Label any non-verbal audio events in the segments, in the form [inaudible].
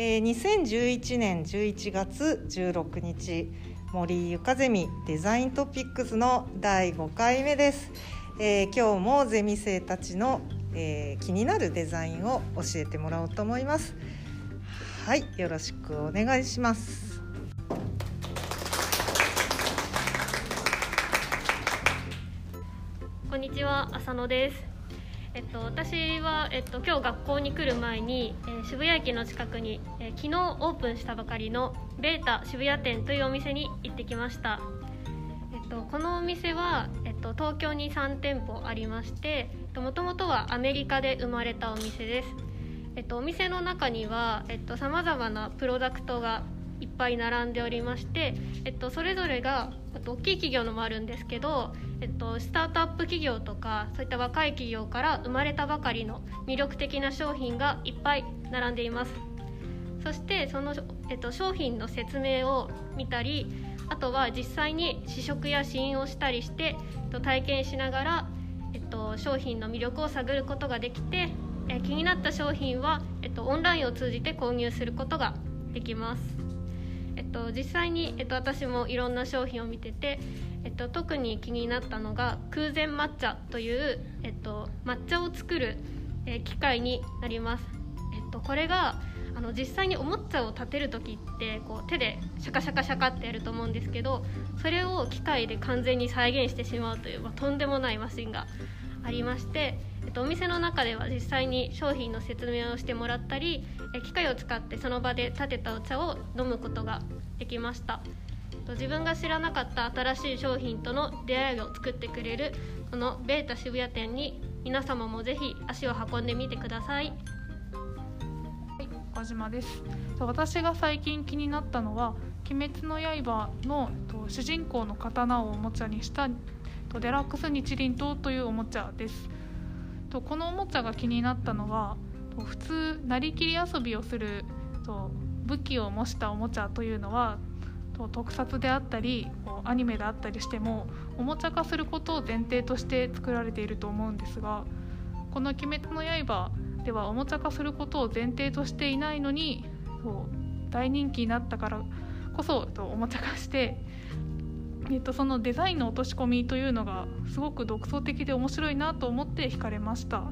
えー、2011年11月16日森ゆかゼミデザイントピックスの第5回目です、えー、今日もゼミ生たちの、えー、気になるデザインを教えてもらおうと思います。はいよろしくお願いします。こんにちは浅野です。えっと、私は、えっと、今日学校に来る前に、えー、渋谷駅の近くに、えー、昨日オープンしたばかりのベータ渋谷店というお店に行ってきました、えっと、このお店は、えっと、東京に3店舗ありましてもともとはアメリカで生まれたお店です、えっと、お店の中にはさまざまなプロダクトがいっぱい並んでおりまして、えっと、それぞれが大きい企業のもあるんですけど、えっと、スタートアップ企業とかそういった若い企業から生まれたばかりの魅力的な商品がいっぱい並んでいます。そしてその、えっと、商品の説明を見たりあとは実際に試食や試飲をしたりして、えっと、体験しながら、えっと、商品の魅力を探ることができて、え気になった商品は、えっと、オンラインを通じて購入することができます。っと、実際に、えっと、私もいろんな商品を見てて、えっと、特に気になったのが空前抹茶という、えっと、抹茶を作る、え、機械になります、えっと、これがあの実際におもちゃを立てる時ってこう手でシャカシャカシャカってやると思うんですけどそれを機械で完全に再現してしまうという、まあ、とんでもないマシンがありまして、えっと、お店の中では実際に商品の説明をしてもらったり機械を使ってその場で立てたお茶を飲むことができました自分が知らなかった新しい商品との出会いを作ってくれるこのベータ渋谷店に皆様もぜひ足を運んでみてください。はい、岡島です。私が最近気になったのは「鬼滅の刃の」主人公の刀をおもちゃにしたデラックス日輪刀というおもちゃです。とこのおもちゃが気になったのは普通なりきり遊びをする武器を模したおもちゃというのはと特撮であったりアニメであったりしてもおもちゃ化することを前提として作られていると思うんですがこの「鬼滅の刃」ではおもちゃ化することを前提としていないのにそう大人気になったからこそおもちゃ化して、えっと、そのデザインの落とし込みというのがすごく独創的で面白いなと思って惹かれました。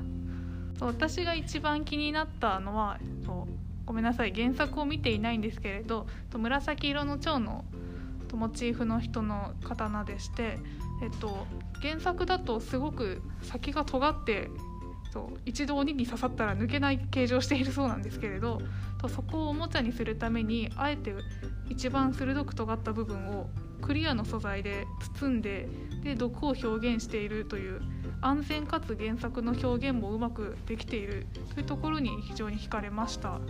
私が一番気になったのはごめんなさい原作を見ていないんですけれど紫色の蝶のモチーフの人の刀でして、えっと、原作だとすごく先が尖ってそう一度鬼に刺さったら抜けない形状しているそうなんですけれどとそこをおもちゃにするためにあえて一番鋭く尖った部分をクリアの素材で包んでで毒を表現しているという安全かつ原作の表現もうまくできている。というところに非常に惹かれました。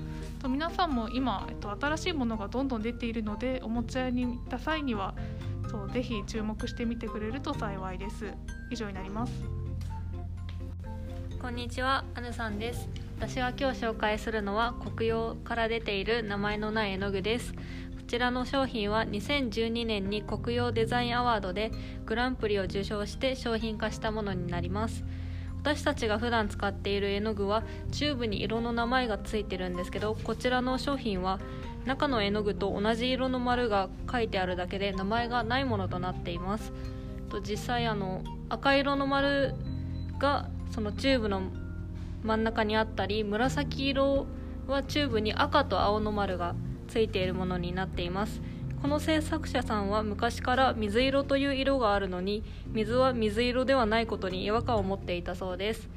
と皆さんも今、えっと、新しいものがどんどん出ているのでおもちゃに行った際にはそうぜひ注目してみてくれると幸いです。以上になります。こんにちはアヌさんです。私が今日紹介するのは国用から出ている名前のない絵の具です。ちらの商品は2012年にコクヨデザインアワードでグランプリを受賞して商品化したものになります。私たちが普段使っている絵の具はチューブに色の名前がついてるんですけどこちらの商品は中の絵の具と同じ色の丸が書いてあるだけで名前がないものとなっています。と実際あの赤色の丸がそのチューブの真ん中にあったり紫色はチューブに赤と青の丸がついているものになっています。この制作者さんは昔から水色という色があるのに水は水色ではないことに違和感を持っていたそうです。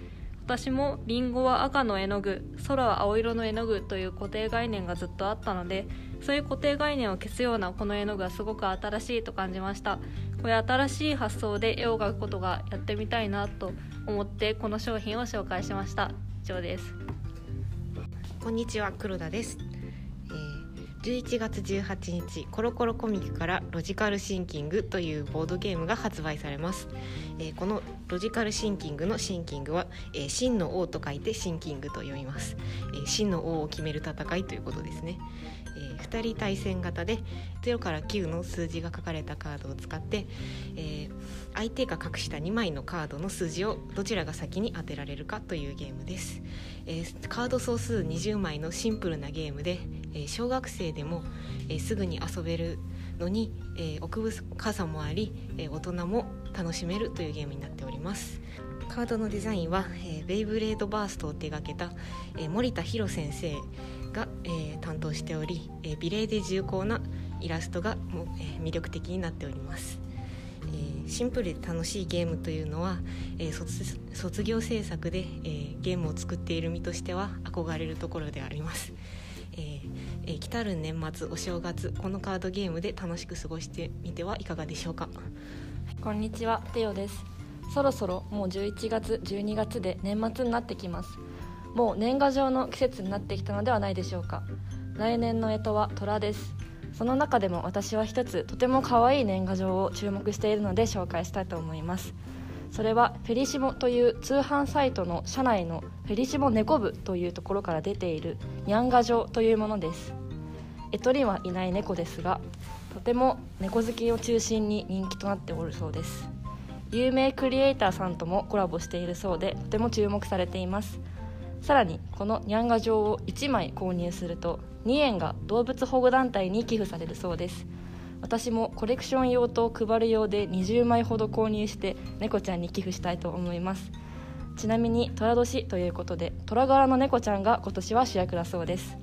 私もリンゴは赤の絵の具空は青色の絵の具という固定概念がずっとあったのでそういう固定概念を消すようなこの絵の具はすごく新しいと感じました。これ新しい発想で絵を描くことがやってみたいなと思ってこの商品を紹介しました。以上です。こんにちは黒田です。11月18日コロコロコミックからロジカルシンキングというボードゲームが発売されます、えー、このロジカルシンキングのシンキングは、えー、真の王と書いてシンキングと読みます、えー、真の王を決める戦いということですね、えー、2人対戦型で0から9の数字が書かれたカードを使って、えー相手が隠した2枚のカードの数字をどちらが先に当てられるかというゲームです、えー、カード総数20枚のシンプルなゲームで、えー、小学生でも、えー、すぐに遊べるのに、え奥深さもあり、え大人も楽しめるというゲームになっております。カードのデザインは、えベイブレードバーストを手掛けた、え森田博先生が、え担当しており、え美麗で重厚なイラストがも、え魅力的になっております、シンプルで楽しいゲームというのは、えー、卒卒業制作で、えー、ゲームを作っている身としては憧れるところであります、ええー、来たる年末お正月このカードゲームで楽しく過ごしてみてはいかがでしょうか？こんにちはテオです。そろそろもう11月12月で年末になってきます。もう年賀状の季節になってきたのではないでしょうか。来年の干支は虎です。その中でも私は一つとても可愛い年賀状を注目しているので紹介したいと思います。それはフェリシモという通販サイトの社内のフェリシモ猫部というところから出ているニャンガ状というものですエトリはいない猫ですがとても猫好きを中心に人気となっておるそうです。有名クリエイターさんともコラボしているそうでとても注目されています。さらにこのニャンガ状を1枚購入すると2円が動物保護団体に寄付されるそうです。私もコレクション用と配る用で20枚ほど購入して猫ちゃんに寄付したいと思います。ちなみに寅年ということで虎柄の猫ちゃんが今年は主役だそうです。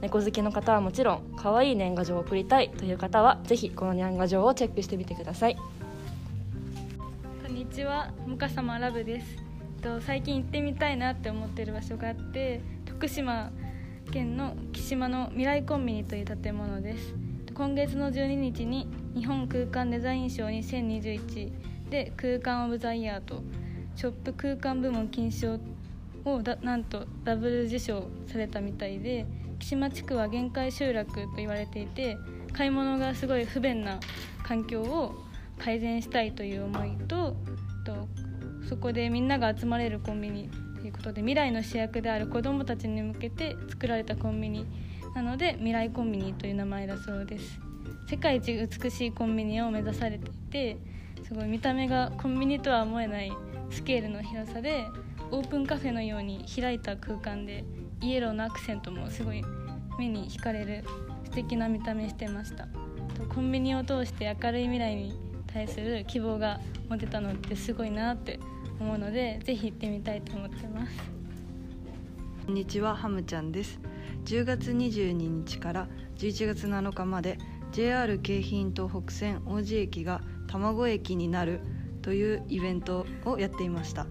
猫好きの方はもちろん可愛い年賀状を送りたいという方はぜひこの年賀状をチェックしてみてください。こんにちはむかさまラブです。と最近行ってみたいなって思ってる場所があって徳島県の木島の未来コンビニという建物です。今月の12日に日本空間デザイン賞2021で空間オブザイヤーとショップ空間部門金賞をなんとダブル受賞されたみたいで木島地区は限界集落と言われていて買い物がすごい不便な環境を改善したいという思いととそこでみんなが集まれるコンビニということで未来の主役である子どもたちに向けて作られたコンビニ。なので未来コンビニという名前だそうです。世界一美しいコンビニを目指されていてすごい見た目がコンビニとは思えないスケールの広さでオープンカフェのように開いた空間でイエローのアクセントもすごい目に惹かれる素敵な見た目してました。コンビニを通して明るい未来に対する希望が持てたのってすごいなって思うのでぜひ行ってみたいと思ってます。こんにちはハムちゃんです。10月22日から11月7日まで JR 京浜東北線王子駅が卵駅になるというイベントをやっていました。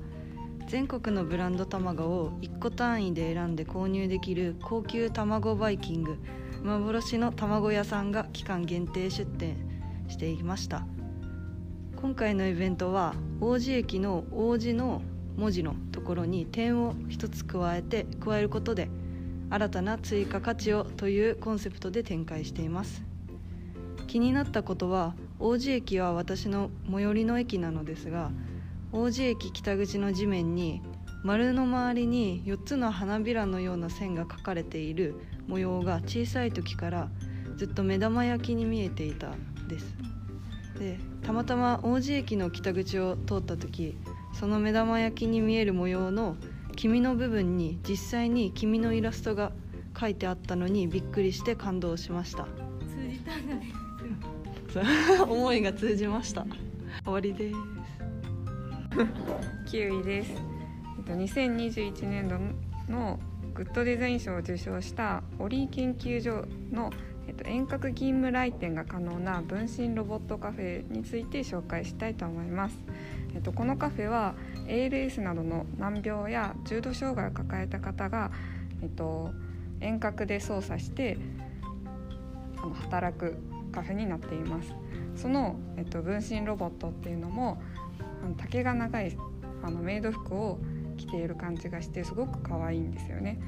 全国のブランド卵を1個単位で選んで購入できる高級卵バイキング幻の卵屋さんが期間限定出店していました。今回のイベントは王子駅の王子の文字のところに点を一つ加えて加えることで新たな追加価値をというコンセプトで展開しています。気になったことは王子駅は私の最寄りの駅なのですが王子駅北口の地面に丸の周りに4つの花びらのような線が描かれている模様が小さい時からずっと目玉焼きに見えていたです。でたまたま王子駅の北口を通った時その目玉焼きに見える模様の黄身の部分に実際に黄身のイラストが描いてあったのにびっくりして感動しました。通じたんだね。思いが通じました。終わりです。9位です。2021年度のグッドデザイン賞を受賞したオリー研究所のっと、遠隔勤務来店が可能な分身ロボットカフェについて紹介したいと思います、えっと、このカフェは ALS などの難病や重度障害を抱えた方が、えっと、遠隔で操作してあの働くカフェになっています。その、えっと、分身ロボットっていうのもあの丈が長いあのメイド服を着ている感じがしてすごく可愛いんですよね。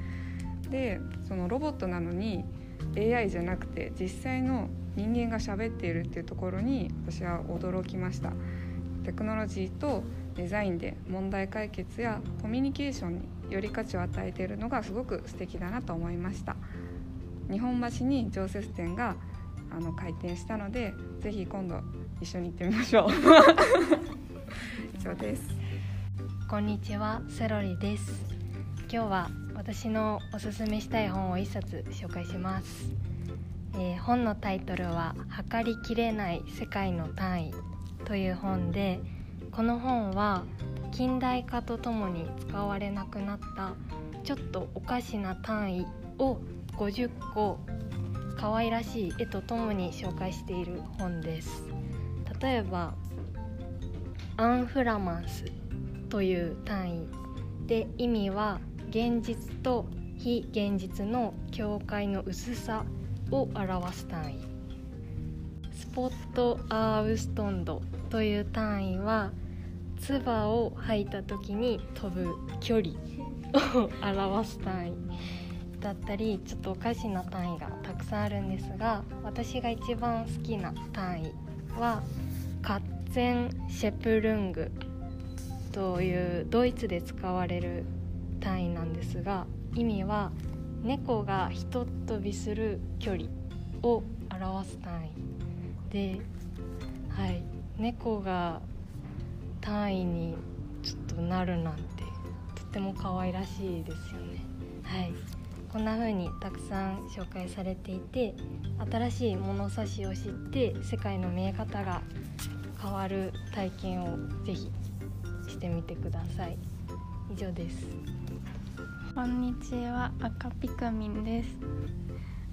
でそのロボットなのに AI じゃなくて実際の人間が喋っているっていうところに私は驚きました。テクノロジーとデザインで問題解決やコミュニケーションにより価値を与えているのがすごく素敵だなと思いました。日本橋に常設店があの開店したのでぜひ今度一緒に行ってみましょう。[laughs] 以上です。こんにちはセロリです。今日は私のおすすめしたい本を一冊紹介します、えー、本のタイトルは測りきれない世界の単位という本でこの本は近代化とともに使われなくなったちょっとおかしな単位を50個可愛らしい絵とともに紹介している本です。例えばアンフラマンスという単位で意味は現実と非現実の境界の薄さを表す単位。スポットアーウストンドという単位は唾を吐いた時に飛ぶ距離を表す単位だったりちょっとおかしな単位がたくさんあるんですが私が一番好きな単位はカッツェンシェプルングというドイツで使われる単位なんですが意味は猫がひとっ飛びする距離を表す単位で、はい、猫が単位にちょっとなるなんてとっても可愛らしいですよね。はいこんな風にたくさん紹介されていて新しい物差しを知って世界の見え方が変わる体験をぜひしてみてください以上です。こんにちは赤ピクミンです。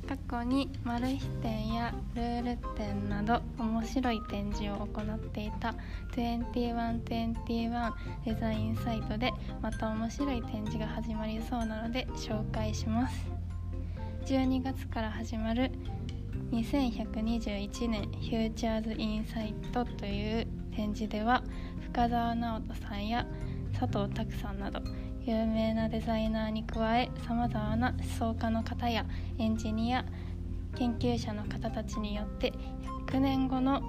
過去にマル秘展やルール展など面白い展示を行っていた2121デザインサイトでまた面白い展示が始まりそうなので紹介します。12月から始まる2121年フューチャーズインサイトという展示では深澤直人さんや佐藤拓さんなど有名なデザイナーに加えさまざまな思想家の方やエンジニア研究者の方たちによって100年後の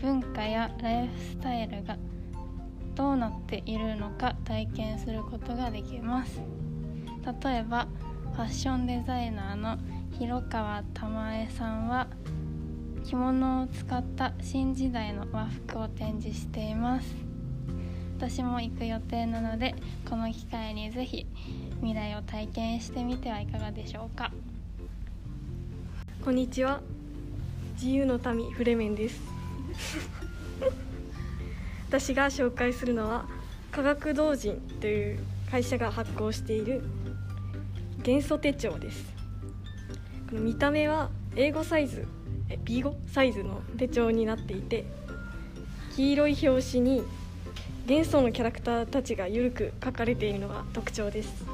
文化やライフスタイルがどうなっているのか体験することができます。例えばファッションデザイナーの広川玉江さんは着物を使った新時代の和服を展示しています。私も行く予定なのでこの機会にぜひ未来を体験してみてはいかがでしょうか。こんにちは。自由の民フレメンです。[laughs] 私が紹介するのは科学同人という会社が発行している元素手帳です。この見た目は英語サイズ B5 サイズの手帳になっていて黄色い表紙に元素のキャラクターたちが緩く描かれているのが特徴です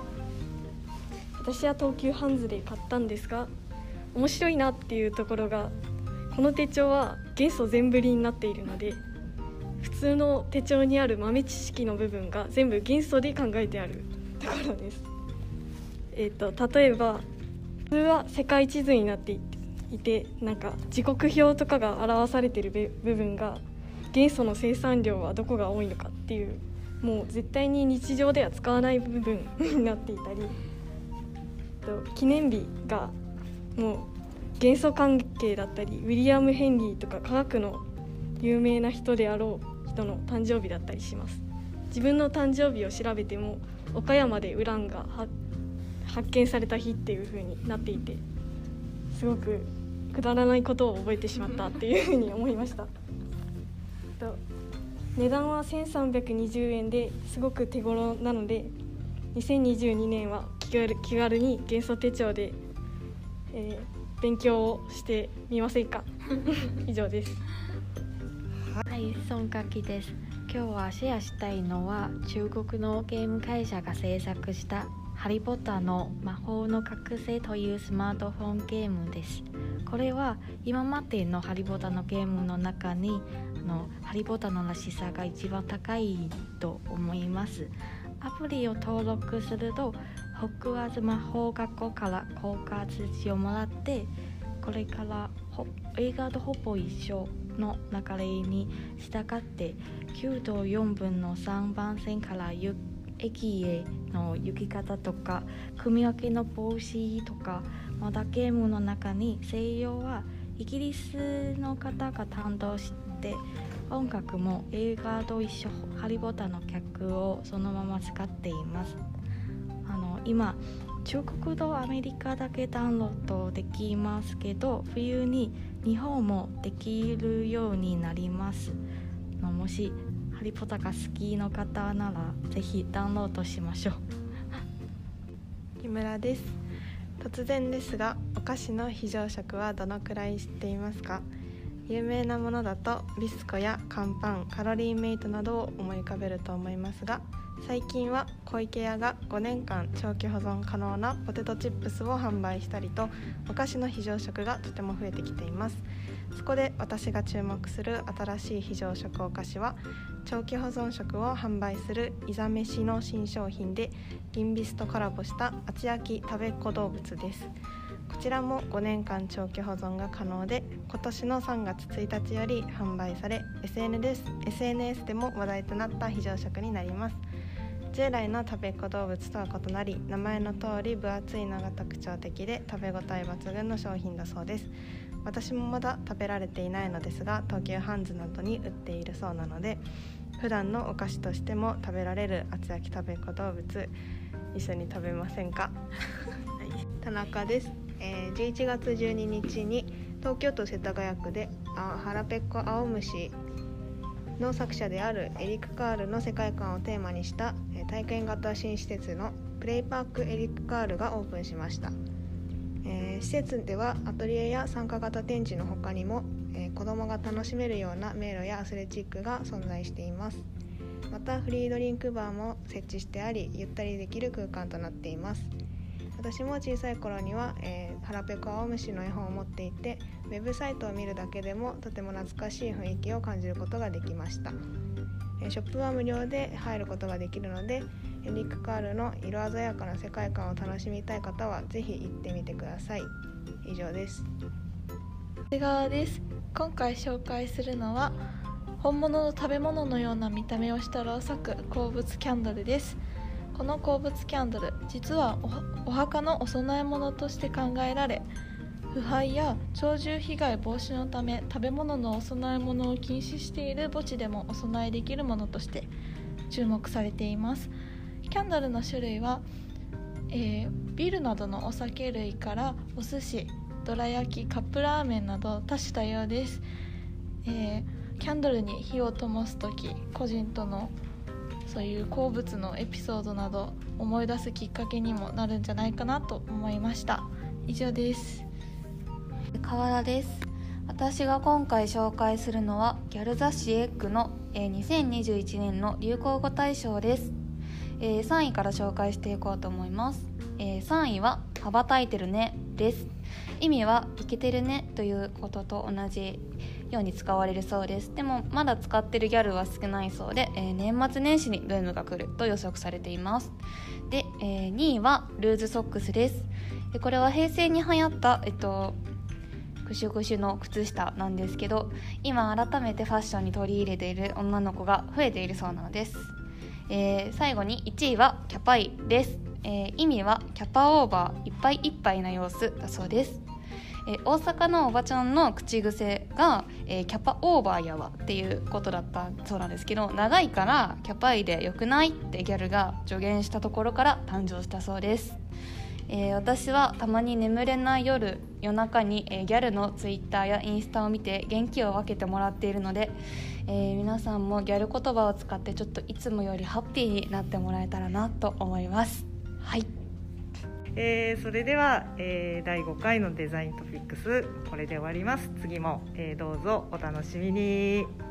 私は東急ハンズで買ったんですが面白いなっていうところがこの手帳は元素全振りになっているので普通の手帳にある豆知識の部分が全部元素で考えてある [laughs] ところです。えーと、例えば普通は世界地図になっていてなんか時刻表とかが表されている部分が元素の生産量はどこが多いのかっていうもう絶対に日常では使わない部分 [laughs] になっていたり記念日がもう元素関係だったりウィリアム・ヘンリーとか科学の有名な人であろう人の誕生日だったりします自分の誕生日を調べても岡山でウランが発見された日っていう風になっていてすごくくだらないことを覚えてしまったっていう風に思いました。と値段は1320円ですごく手頃なので2022年は気軽気軽に元素手帳で、えー、勉強をしてみませんか？[laughs] 以上です。はい孫かきです。今日はシェアしたいのは中国のゲーム会社が制作したハリー・ポッターの魔法の覚醒というスマートフォンゲームです。これは今までのハリー・ポッターのゲームの中にのハリー・ポッタのらしさが一番高いと思います。アプリを登録するとホックワーズ魔法学校から効果通知をもらってこれから映画とほぼ一緒の流れに従って9と4分の3番線から駅への行き方とか組み分けの帽子とかまだゲームの中に西洋はイギリスの方が担当して音楽も映画と一緒ハリー・ポッタの曲をそのまま使っています。あの今中国とアメリカだけダウンロードできますけど冬に日本もできるようになります。のもしハリ・ポタが好きの方ならぜひダウンロードしましょう。[laughs] 木村です。突然ですがお菓子の非常食はどのくらい知っていますか？有名なものだとビスコや乾パンカロリーメイトなどを思い浮かべると思いますが最近は小池屋が5年間長期保存可能なポテトチップスを販売したりとお菓子の非常食がとても増えてきています。そこで私が注目する新しい非常食お菓子は長期保存食を販売するいざめしの新商品で銀ビスとコラボした厚焼き食べっ子動物です。ちらも5年間長期保存が可能で今年の3月1日より販売され SNS, SNS でも話題となった非常食になります。従来の食べっ子動物とは異なり名前の通り分厚いのが特徴的で食べ応え抜群の商品だそうです。私もまだ食べられていないのですが東急ハンズなどに売っているそうなので普段のお菓子としても食べられる厚焼き食べっ子動物一緒に食べませんか、はい、田中です、えー、11月12日に東京都世田谷区であ腹ペッコ青虫の作者であるエリック・カールの世界観をテーマにした体験型新施設のプレイパークエリック・カールがオープンしました、えー、施設ではアトリエや参加型展示の他にも、えー、子どもが楽しめるような迷路やアスレチックが存在しています。またフリードリンクバーも設置してありゆったりできる空間となっています。私も小さい頃には、えー、腹ペコ青虫の絵本を持っていてウェブサイトを見るだけでもとても懐かしい雰囲気を感じることができました、えー、ショップは無料で入ることができるのでエリック・カールの色鮮やかな世界観を楽しみたい方はぜひ行ってみてください。以上です。瀬川です。今回紹介するのは本物の食べ物のような見た目をしたろうそく鉱物キャンドルです。この鉱物キャンドル実はお墓のお供え物として考えられ腐敗や鳥獣被害防止のため食べ物のお供え物を禁止している墓地でもお供えできるものとして注目されています。キャンドルの種類は、えー、ビールなどのお酒類からお寿司どら焼きカップラーメンなど多種多様です、えー、キャンドルに火を灯す時個人とのそういう好物のエピソードなど思い出すきっかけにもなるんじゃないかなと思いました。以上です。河原です。私が今回紹介するのはギャル雑誌エッグの、え、2021年の流行語大賞です、え、3位から紹介していこうと思います、え、3位は羽ばたいてるねです。意味はイケてるねということと同じように使われるそうです。でもまだ使ってるギャルは少ないそうで、えー、年末年始にブームが来ると予測されています。で、えー、2位はルーズソックスです。でこれは平成に流行った、えっと、クシュクシュの靴下なんですけど今改めてファッションに取り入れている女の子が増えているそうなのです、えー、最後に1位はキャパイです、えー、意味はキャパオーバーいっぱいいっぱいな様子だそうです。え大阪のおばちゃんの口癖が、え、キャパオーバーやわっていうことだったそうなんですけど長いからキャパイでよくないってギャルが助言したところから誕生したそうです、えー、私はたまに眠れない夜夜中に、えー、ギャルのツイッターやインスタを見て元気を分けてもらっているので、えー、皆さんもギャル言葉を使ってちょっといつもよりハッピーになってもらえたらなと思います。はい。えー、それでは、えー、第5回のデザイントピックスこれで終わります。次も、えー、どうぞお楽しみに。